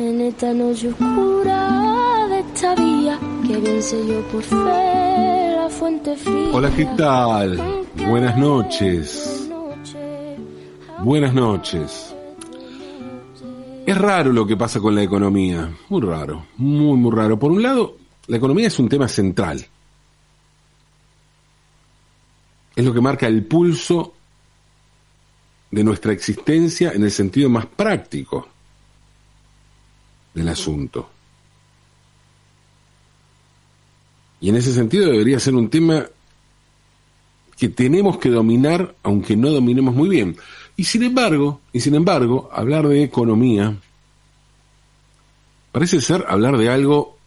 En esta noche oscura de esta vía, que bien yo por fe la fuente fría. Hola, ¿qué tal? Buenas noches. Buenas noches. Es raro lo que pasa con la economía, muy raro, muy, muy raro. Por un lado, la economía es un tema central. Es lo que marca el pulso de nuestra existencia en el sentido más práctico del asunto. Y en ese sentido debería ser un tema que tenemos que dominar, aunque no dominemos muy bien. Y sin embargo, y sin embargo, hablar de economía parece ser hablar de algo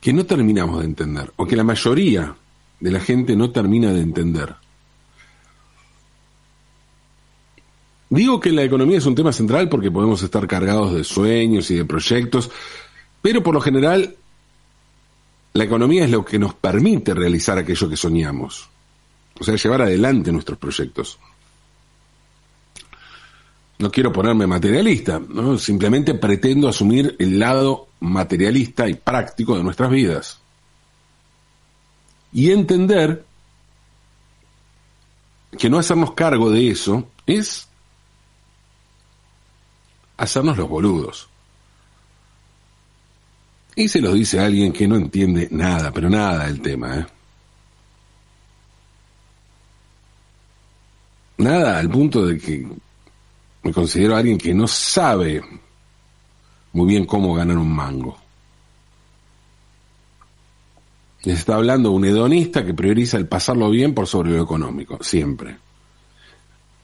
que no terminamos de entender, o que la mayoría de la gente no termina de entender. Digo que la economía es un tema central porque podemos estar cargados de sueños y de proyectos, pero por lo general la economía es lo que nos permite realizar aquello que soñamos, o sea, llevar adelante nuestros proyectos. No quiero ponerme materialista, simplemente pretendo asumir el lado materialista y práctico de nuestras vidas. Y entender que no hacernos cargo de eso es hacernos los boludos. Y se lo dice alguien que no entiende nada, pero nada del tema, ¿eh? Nada al punto de que me considero alguien que no sabe muy bien cómo ganar un mango. Les está hablando un hedonista que prioriza el pasarlo bien por sobre lo económico, siempre.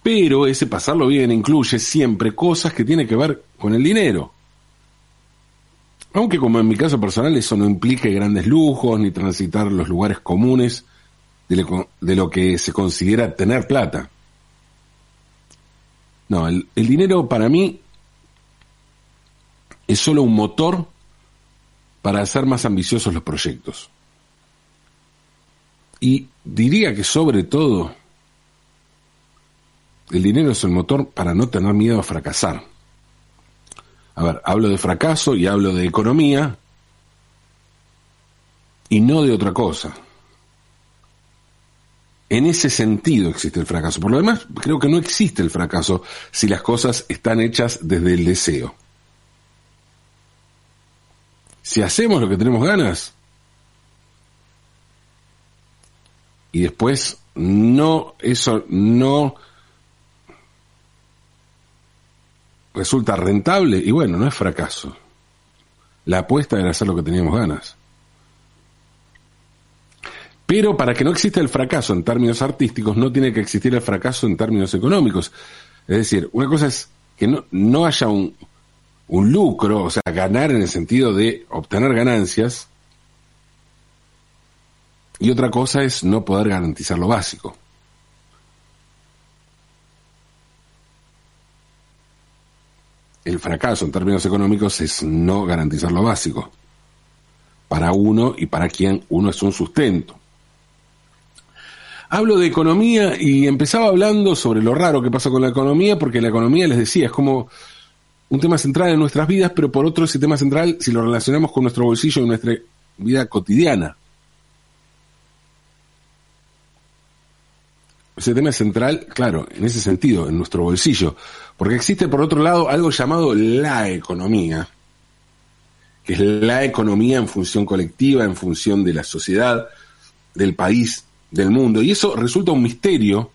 Pero ese pasarlo bien incluye siempre cosas que tienen que ver con el dinero. Aunque como en mi caso personal eso no implique grandes lujos ni transitar los lugares comunes de lo, que se considera tener plata. No, el, el dinero para mí es solo un motor para hacer más ambiciosos los proyectos. Y diría que sobre todo el dinero es el motor para no tener miedo a fracasar. A ver, hablo de fracaso y hablo de economía y no de otra cosa. En ese sentido existe el fracaso. Por lo demás, creo que no existe el fracaso si las cosas están hechas desde el deseo. Si hacemos lo que tenemos ganas y después no, eso no resulta rentable y bueno, no es fracaso. La apuesta era hacer lo que teníamos ganas. Pero para que no exista el fracaso en términos artísticos, no tiene que existir el fracaso en términos económicos. Es decir, una cosa es que no, no haya un, un lucro, o sea, ganar en el sentido de obtener ganancias, y otra cosa es no poder garantizar lo básico. El fracaso en términos económicos es no garantizar lo básico para uno y para quien uno es un sustento. Hablo de economía y empezaba hablando sobre lo raro que pasa con la economía, porque la economía, les decía, es como un tema central en nuestras vidas, pero por otro ese tema central si lo relacionamos con nuestro bolsillo y nuestra vida cotidiana. Ese tema es central, claro, en ese sentido, en nuestro bolsillo. Porque existe, por otro lado, algo llamado la economía, que es la economía en función colectiva, en función de la sociedad, del país, del mundo. Y eso resulta un misterio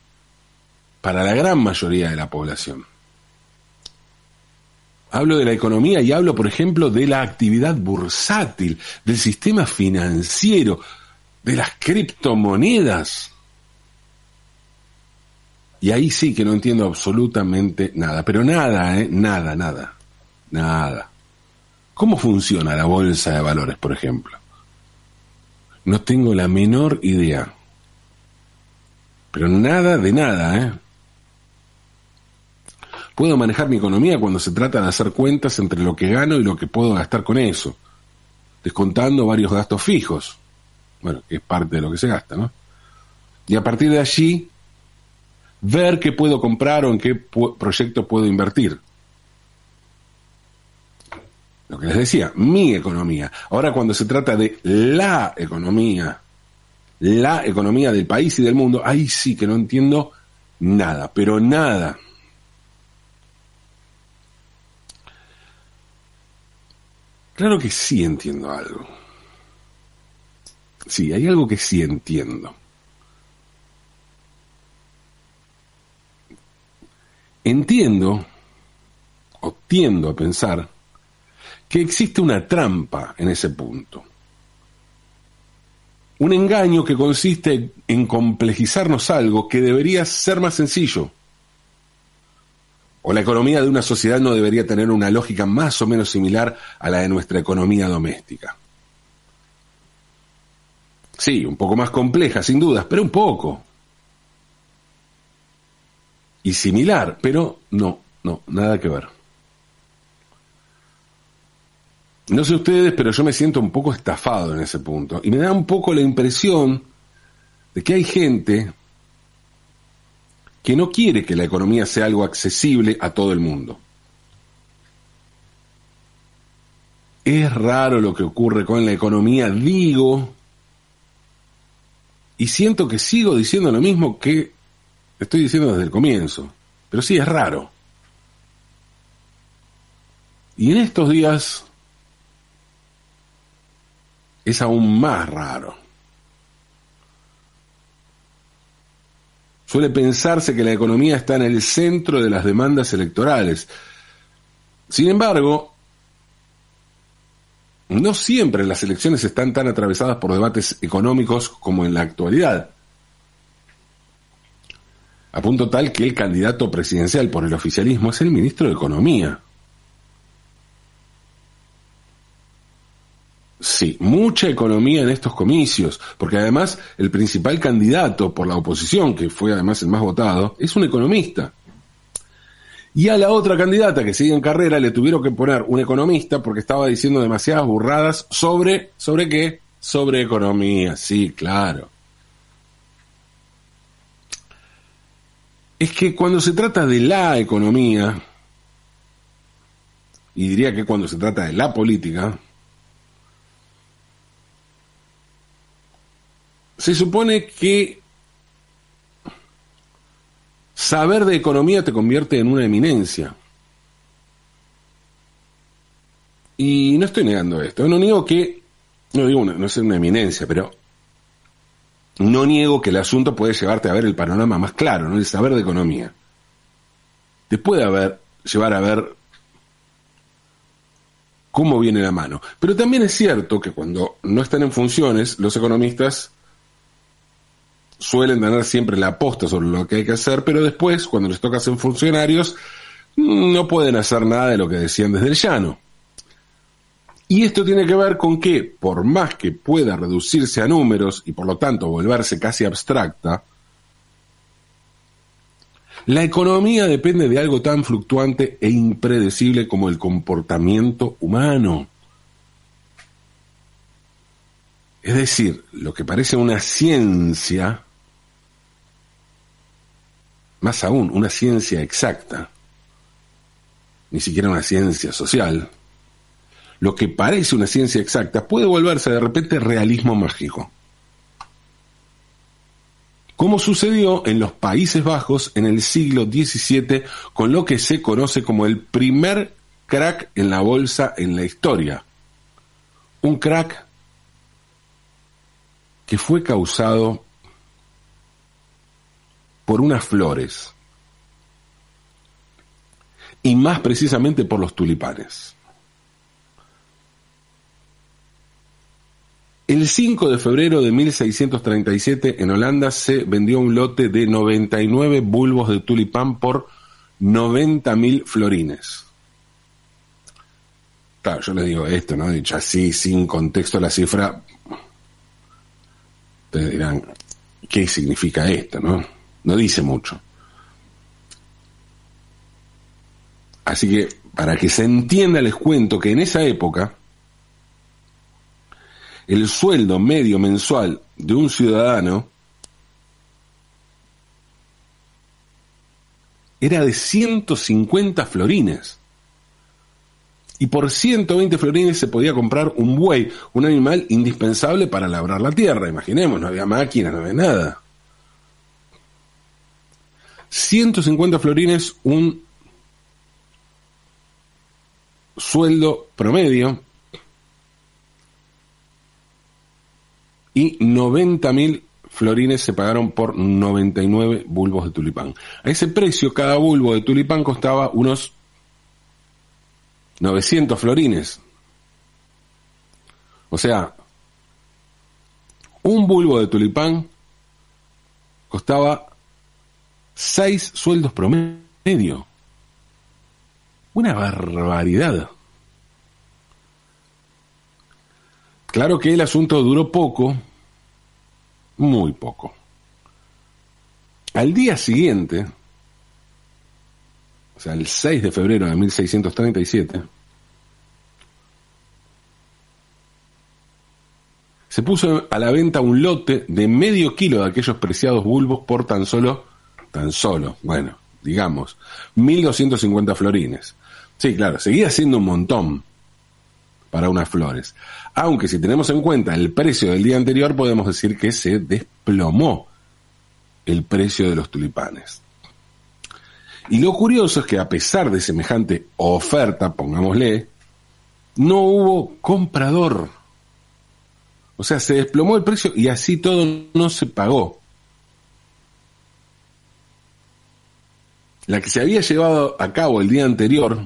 para la gran mayoría de la población. Hablo de la economía y hablo, por ejemplo, de la actividad bursátil, del sistema financiero, de las criptomonedas. Y ahí sí que no entiendo absolutamente nada, pero nada, ¿eh? Nada, nada, nada. ¿Cómo funciona la bolsa de valores, por ejemplo? No tengo la menor idea. Pero nada de nada, ¿eh? Puedo manejar mi economía cuando se trata de hacer cuentas entre lo que gano y lo que puedo gastar con eso, descontando varios gastos fijos, bueno, que es parte de lo que se gasta, ¿no? Y a partir de allí ver qué puedo comprar o en qué proyecto puedo invertir. Lo que les decía, mi economía. Ahora cuando se trata de la economía, la economía del país y del mundo, ahí sí que no entiendo nada, pero nada. Claro que sí entiendo algo. Sí, hay algo que sí entiendo. Entiendo, o tiendo a pensar, que existe una trampa en ese punto. Un engaño que consiste en complejizarnos algo que debería ser más sencillo. O la economía de una sociedad no debería tener una lógica más o menos similar a la de nuestra economía doméstica. Sí, un poco más compleja, sin dudas, pero un poco. Y similar, pero no, no, nada que ver. No sé ustedes, pero yo me siento un poco estafado en ese punto. Y me da un poco la impresión de que hay gente que no quiere que la economía sea algo accesible a todo el mundo. Es raro lo que ocurre con la economía, digo, y siento que sigo diciendo lo mismo que estoy diciendo desde el comienzo, pero sí es raro. Y en estos días es aún más raro. Suele pensarse que la economía está en el centro de las demandas electorales. Sin embargo, no siempre las elecciones están tan atravesadas por debates económicos como en la actualidad. A punto tal que el candidato presidencial por el oficialismo es el ministro de Economía. Sí, mucha economía en estos comicios, porque además el principal candidato por la oposición, que fue además el más votado, es un economista. Y a la otra candidata que sigue en carrera le tuvieron que poner un economista porque estaba diciendo demasiadas burradas sobre, ¿sobre qué? Sobre economía, sí, claro. Es que cuando se trata de la economía, y diría que cuando se trata de la política, se supone que saber de economía te convierte en una eminencia. Y no estoy negando esto, no niego que, no digo no es una eminencia, pero no niego que el asunto puede llevarte a ver el panorama más claro, ¿no? El saber de economía. Te puede haber, llevar a ver cómo viene la mano. Pero también es cierto que cuando no están en funciones, los economistas suelen tener siempre la aposta sobre lo que hay que hacer, pero después, cuando les toca ser funcionarios, no pueden hacer nada de lo que decían desde el llano. Y esto tiene que ver con que, por más que pueda reducirse a números y por lo tanto volverse casi abstracta, la economía depende de algo tan fluctuante e impredecible como el comportamiento humano. Es decir, lo que parece una ciencia más aún, una ciencia exacta, ni siquiera una ciencia social, lo que parece una ciencia exacta puede volverse de repente realismo mágico. Como sucedió en los Países Bajos en el siglo XVII con lo que se conoce como el primer crack en la bolsa en la historia. Un crack que fue causado por unas flores, y más precisamente por los tulipanes. El 5 de febrero de 1637 en Holanda se vendió un lote de 99 bulbos de tulipán por 90.000 florines. Claro, yo les digo esto, ¿no? Dicho así, sin contexto la cifra, ustedes dirán, ¿qué significa esto, no? No dice mucho. Así que, para que se entienda, les cuento que en esa época, el sueldo medio mensual de un ciudadano era de 150 florines. Y por 120 florines se podía comprar un buey, un animal indispensable para labrar la tierra. Imaginemos, no había máquinas, no había nada. 150 florines, un sueldo promedio y 90.000 florines se pagaron por 99 bulbos de tulipán. A ese precio, cada bulbo de tulipán costaba unos 900 florines. O sea, un bulbo de tulipán costaba 6 sueldos promedio. Una barbaridad. Claro que el asunto duró poco, muy poco. Al día siguiente, o sea, el 6 de febrero de 1637, se puso a la venta un lote de medio kilo de aquellos preciados bulbos por tan solo, tan solo, bueno, digamos, 1250 florines. Sí, claro, seguía siendo un montón para unas flores. Aunque si tenemos en cuenta el precio del día anterior, podemos decir que se desplomó el precio de los tulipanes. Y lo curioso es que a pesar de semejante oferta, pongámosle, no hubo comprador. O sea, se desplomó el precio y así todo no se pagó. La que se había llevado a cabo el día anterior,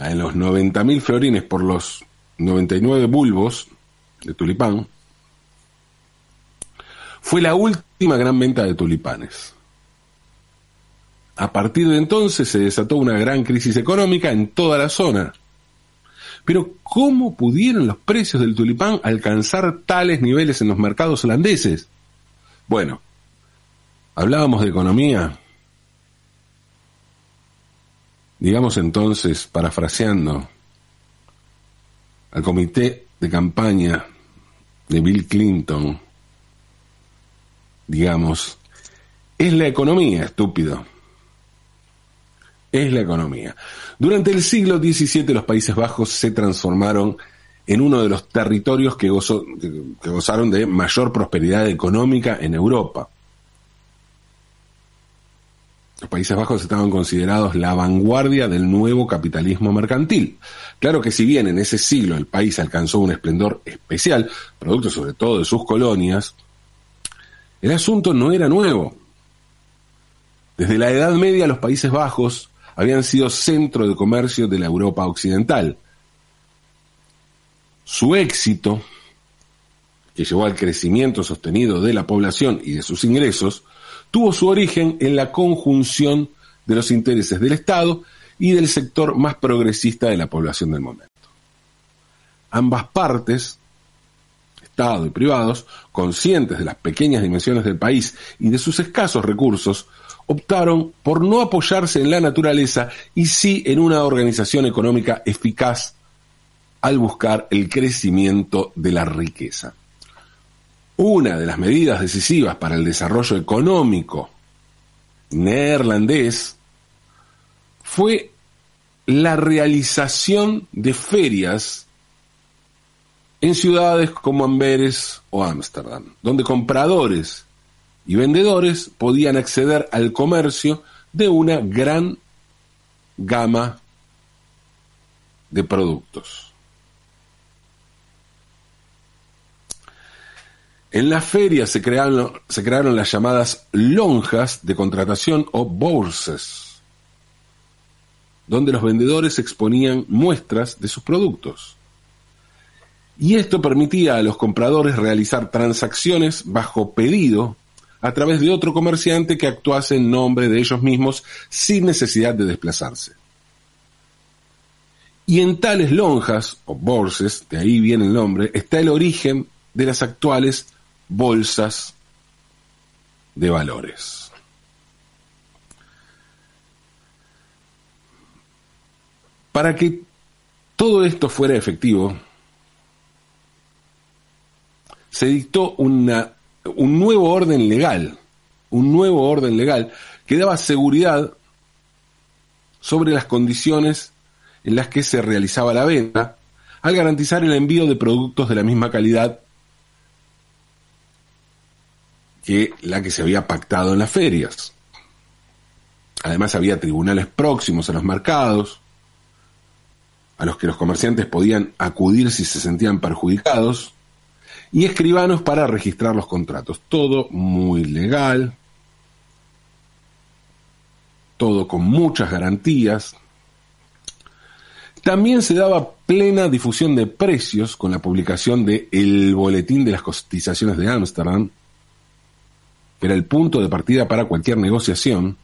la de los 90.000 florines por los 99 bulbos de tulipán, fue la última gran venta de tulipanes. A partir de entonces se desató una gran crisis económica en toda la zona. Pero ¿cómo pudieron los precios del tulipán alcanzar tales niveles en los mercados holandeses? Bueno, hablábamos de economía, Digamos entonces, parafraseando al comité de campaña de Bill Clinton, digamos, es la economía, estúpido. Es la economía. Durante el siglo XVII los Países Bajos se transformaron en uno de los territorios que, que gozaron de mayor prosperidad económica en Europa. Los Países Bajos estaban considerados la vanguardia del nuevo capitalismo mercantil. Claro que si bien en ese siglo el país alcanzó un esplendor especial, producto sobre todo de sus colonias, el asunto no era nuevo. Desde la Edad Media los Países Bajos habían sido centro de comercio de la Europa occidental. Su éxito, que llevó al crecimiento sostenido de la población y de sus ingresos, tuvo su origen en la conjunción de los intereses del Estado y del sector más progresista de la población del momento. Ambas partes, Estado y privados, conscientes de las pequeñas dimensiones del país y de sus escasos recursos, optaron por no apoyarse en la naturaleza y sí en una organización económica eficaz al buscar el crecimiento de la riqueza. Una de las medidas decisivas para el desarrollo económico neerlandés fue la realización de ferias en ciudades como Amberes o Ámsterdam, donde compradores y vendedores podían acceder al comercio de una gran gama de productos. En la feria se crearon, las llamadas lonjas de contratación o bourses, donde los vendedores exponían muestras de sus productos. Y esto permitía a los compradores realizar transacciones bajo pedido a través de otro comerciante que actuase en nombre de ellos mismos sin necesidad de desplazarse. Y en tales lonjas o bourses, de ahí viene el nombre, está el origen de las actuales bolsas de valores. Para que todo esto fuera efectivo, se dictó una, un nuevo orden legal, un nuevo orden legal que daba seguridad sobre las condiciones en las que se realizaba la venta, al garantizar el envío de productos de la misma calidad que la que se había pactado en las ferias. Además había tribunales próximos a los mercados, a los que los comerciantes podían acudir si se sentían perjudicados, y escribanos para registrar los contratos. Todo muy legal, todo con muchas garantías. También se daba plena difusión de precios con la publicación de El Boletín de las Cotizaciones de Ámsterdam, era el punto de partida para cualquier negociación,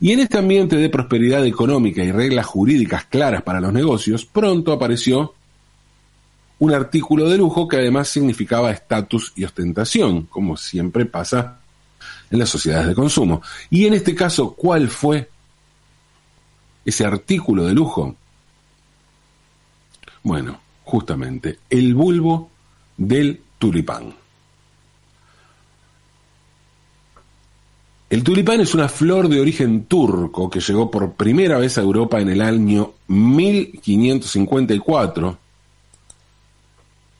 y en este ambiente de prosperidad económica y reglas jurídicas claras para los negocios, pronto apareció un artículo de lujo que además significaba estatus y ostentación, como siempre pasa en las sociedades de consumo. Y en este caso, ¿cuál fue ese artículo de lujo? Bueno, justamente el bulbo del tulipán. El tulipán es una flor de origen turco que llegó por primera vez a Europa en el año 1554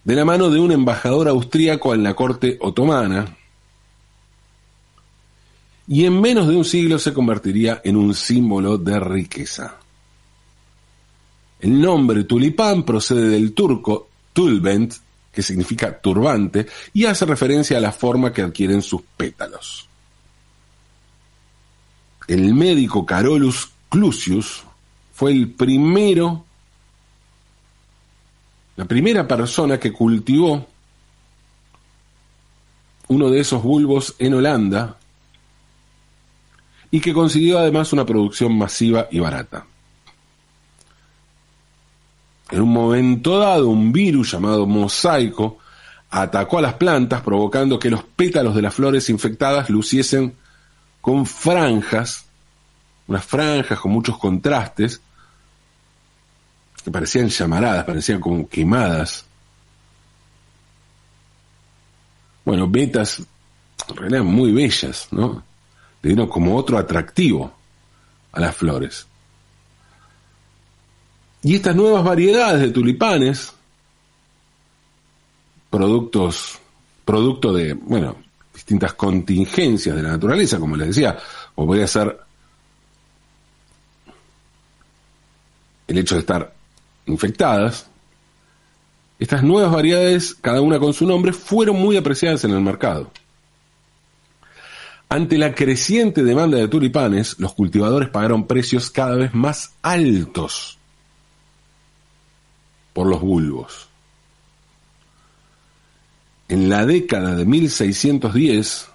de la mano de un embajador austríaco en la corte otomana y en menos de un siglo se convertiría en un símbolo de riqueza. El nombre tulipán procede del turco tulbent, que significa turbante, y hace referencia a la forma que adquieren sus pétalos el médico Carolus Clusius fue el primero, la primera persona que cultivó uno de esos bulbos en Holanda y que consiguió además una producción masiva y barata. En un momento dado, un virus llamado mosaico atacó a las plantas, provocando que los pétalos de las flores infectadas luciesen con franjas, unas franjas con muchos contrastes, que parecían llamaradas, parecían como quemadas. Bueno, vetas realidad muy bellas, ¿no? Le dieron como otro atractivo a las flores. Y estas nuevas variedades de tulipanes, productos, producto de, bueno, distintas contingencias de la naturaleza, como les decía, o podría ser el hecho de estar infectadas, estas nuevas variedades, cada una con su nombre, fueron muy apreciadas en el mercado. Ante la creciente demanda de tulipanes, los cultivadores pagaron precios cada vez más altos por los bulbos. En la década de 1610,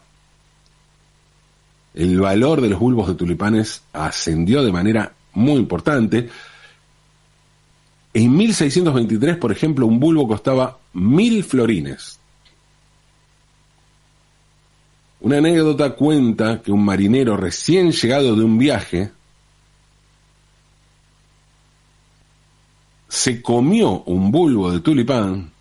el valor de los bulbos de tulipanes ascendió de manera muy importante. En 1623, por ejemplo, un bulbo costaba mil florines. Una anécdota cuenta que un marinero recién llegado de un viaje se comió un bulbo de tulipán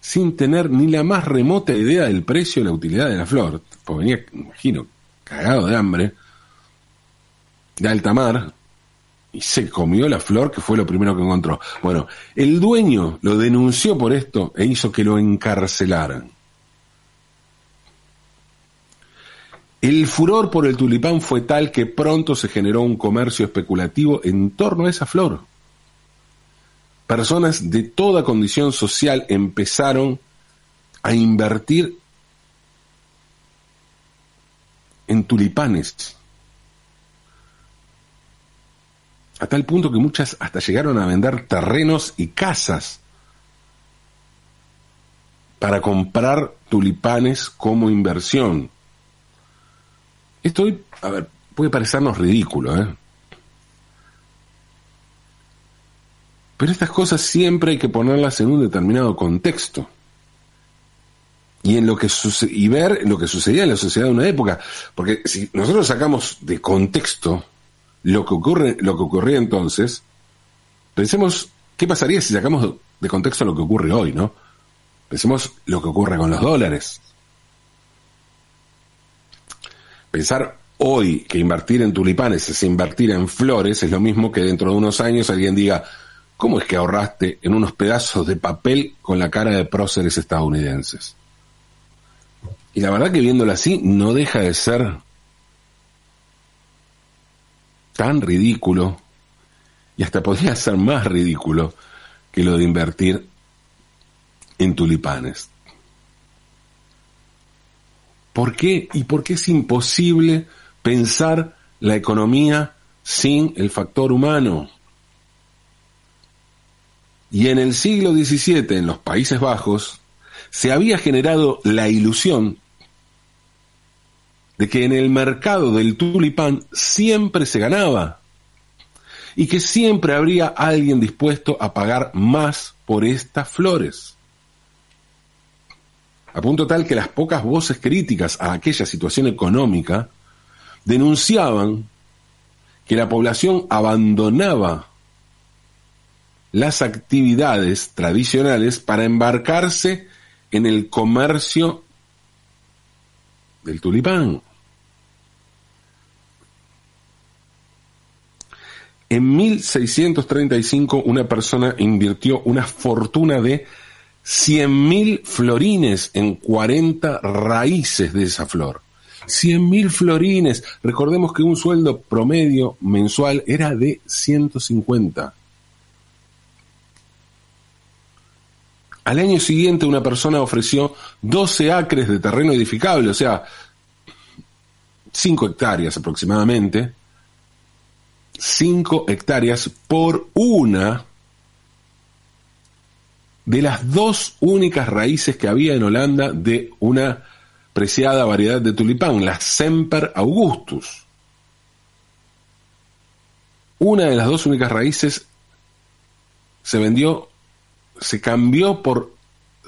sin tener ni la más remota idea del precio y la utilidad de la flor, pues venía, imagino, cagado de hambre, de alta mar, y se comió la flor que fue lo primero que encontró. Bueno, el dueño lo denunció por esto e hizo que lo encarcelaran. El furor por el tulipán fue tal que pronto se generó un comercio especulativo en torno a esa flor personas de toda condición social empezaron a invertir en tulipanes. A tal punto que muchas hasta llegaron a vender terrenos y casas para comprar tulipanes como inversión. Esto, a ver, puede parecernos ridículo, ¿eh? Pero estas cosas siempre hay que ponerlas en un determinado contexto. Y en lo que y ver lo que sucedía en la sociedad de una época. Porque si nosotros sacamos de contexto lo que ocurre, lo que ocurría entonces, pensemos qué pasaría si sacamos de contexto lo que ocurre hoy, ¿no? Pensemos lo que ocurre con los dólares. Pensar hoy que invertir en tulipanes es invertir en flores, es lo mismo que dentro de unos años alguien diga, ¿cómo es que ahorraste en unos pedazos de papel con la cara de próceres estadounidenses? Y la verdad que viéndolo así no deja de ser tan ridículo y hasta podría ser más ridículo que lo de invertir en tulipanes. ¿Por qué? ¿Y por qué es imposible pensar la economía sin el factor humano? Y en el siglo XVII, en los Países Bajos, se había generado la ilusión de que en el mercado del tulipán siempre se ganaba y que siempre habría alguien dispuesto a pagar más por estas flores. A punto tal que las pocas voces críticas a aquella situación económica denunciaban que la población abandonaba las actividades tradicionales para embarcarse en el comercio del tulipán. En 1635 una persona invirtió una fortuna de 100.000 florines en 40 raíces de esa flor. 100.000 florines. Recordemos que un sueldo promedio mensual era de 150. Al año siguiente una persona ofreció 12 acres de terreno edificable, o sea, 5 hectáreas aproximadamente, 5 hectáreas por una de las dos únicas raíces que había en Holanda de una preciada variedad de tulipán, la Semper Augustus. Una de las dos únicas raíces se vendió, se cambió por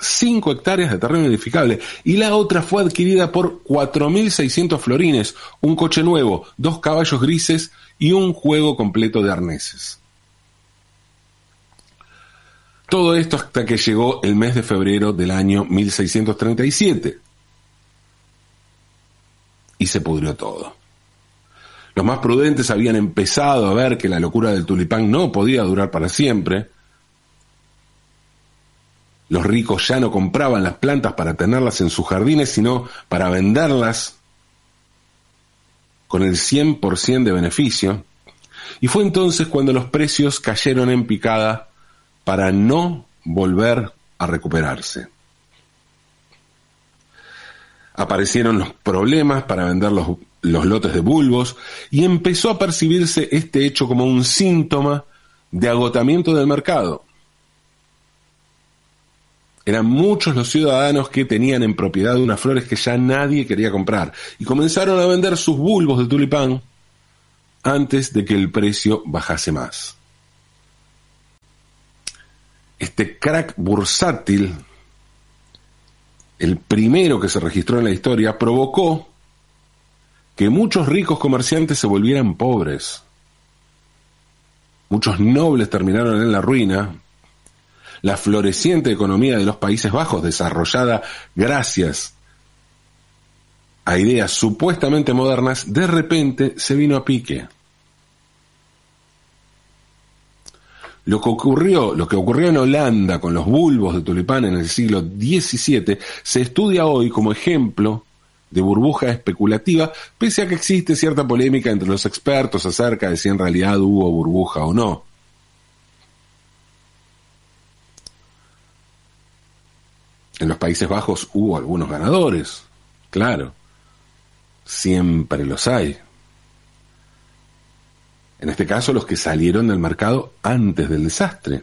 5 hectáreas de terreno edificable y la otra fue adquirida por 4.600 florines, un coche nuevo, dos caballos grises y un juego completo de arneses. Todo esto hasta que llegó el mes de febrero del año 1637. Y se pudrió todo. Los más prudentes habían empezado a ver que la locura del tulipán no podía durar para siempre. Los ricos ya no compraban las plantas para tenerlas en sus jardines, sino para venderlas con el 100% de beneficio. Y fue entonces cuando los precios cayeron en picada para no volver a recuperarse. Aparecieron los problemas para vender los, los, lotes de bulbos y empezó a percibirse este hecho como un síntoma de agotamiento del mercado. Eran muchos los ciudadanos que tenían en propiedad unas flores que ya nadie quería comprar y comenzaron a vender sus bulbos de tulipán antes de que el precio bajase más este crack bursátil, el primero que se registró en la historia, provocó que muchos ricos comerciantes se volvieran pobres. Muchos nobles terminaron en la ruina. La floreciente economía de los Países Bajos, desarrollada gracias a ideas supuestamente modernas, de repente se vino a pique. Lo que ocurrió, lo que ocurrió en Holanda con los bulbos de tulipán en el siglo XVII se estudia hoy como ejemplo de burbuja especulativa, pese a que existe cierta polémica entre los expertos acerca de si en realidad hubo burbuja o no. En los Países Bajos hubo algunos ganadores, claro, siempre los hay. En este caso, los que salieron del mercado antes del desastre.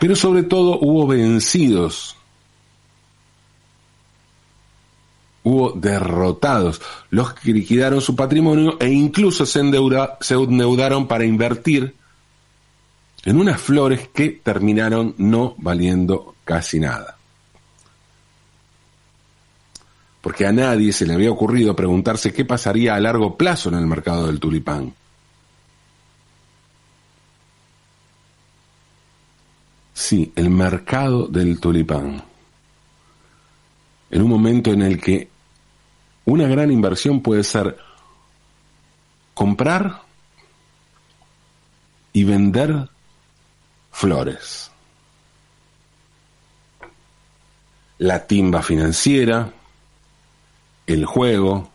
Pero sobre todo hubo vencidos. Hubo derrotados, los que liquidaron su patrimonio e incluso se, se endeudaron para invertir en unas flores que terminaron no valiendo casi nada. porque a nadie se le había ocurrido preguntarse qué pasaría a largo plazo en el mercado del tulipán. Sí, el mercado del tulipán. En un momento en el que Una gran inversión puede ser comprar y vender flores. La timba financiera, el juego,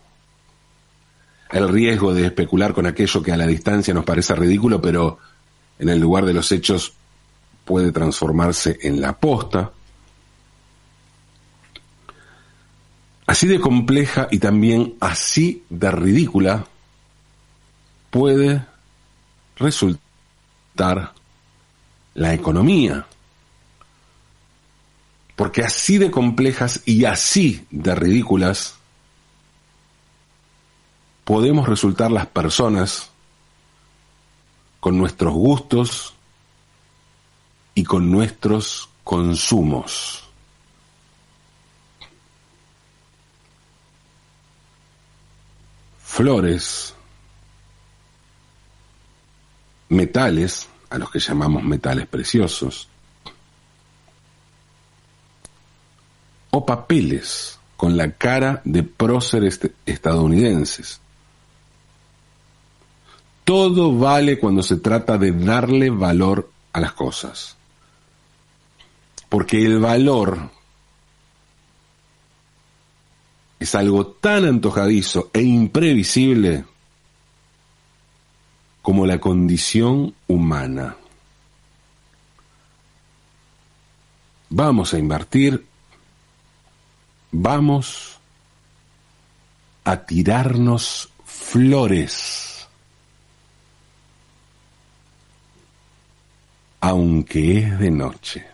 el riesgo de especular con aquello que a la distancia nos parece ridículo, pero en el lugar de los hechos puede transformarse en la posta. Así de compleja y también así de ridícula puede resultar la economía. Porque así de complejas y así de ridículas podemos resultar las personas con nuestros gustos y con nuestros consumos. Flores, metales, a los que llamamos metales preciosos, o papeles con la cara de próceres estadounidenses. Todo vale cuando se trata de darle valor a las cosas. Porque el valor es algo tan antojadizo e imprevisible como la condición humana. Vamos a invertir, vamos a tirarnos flores, aunque es de noche.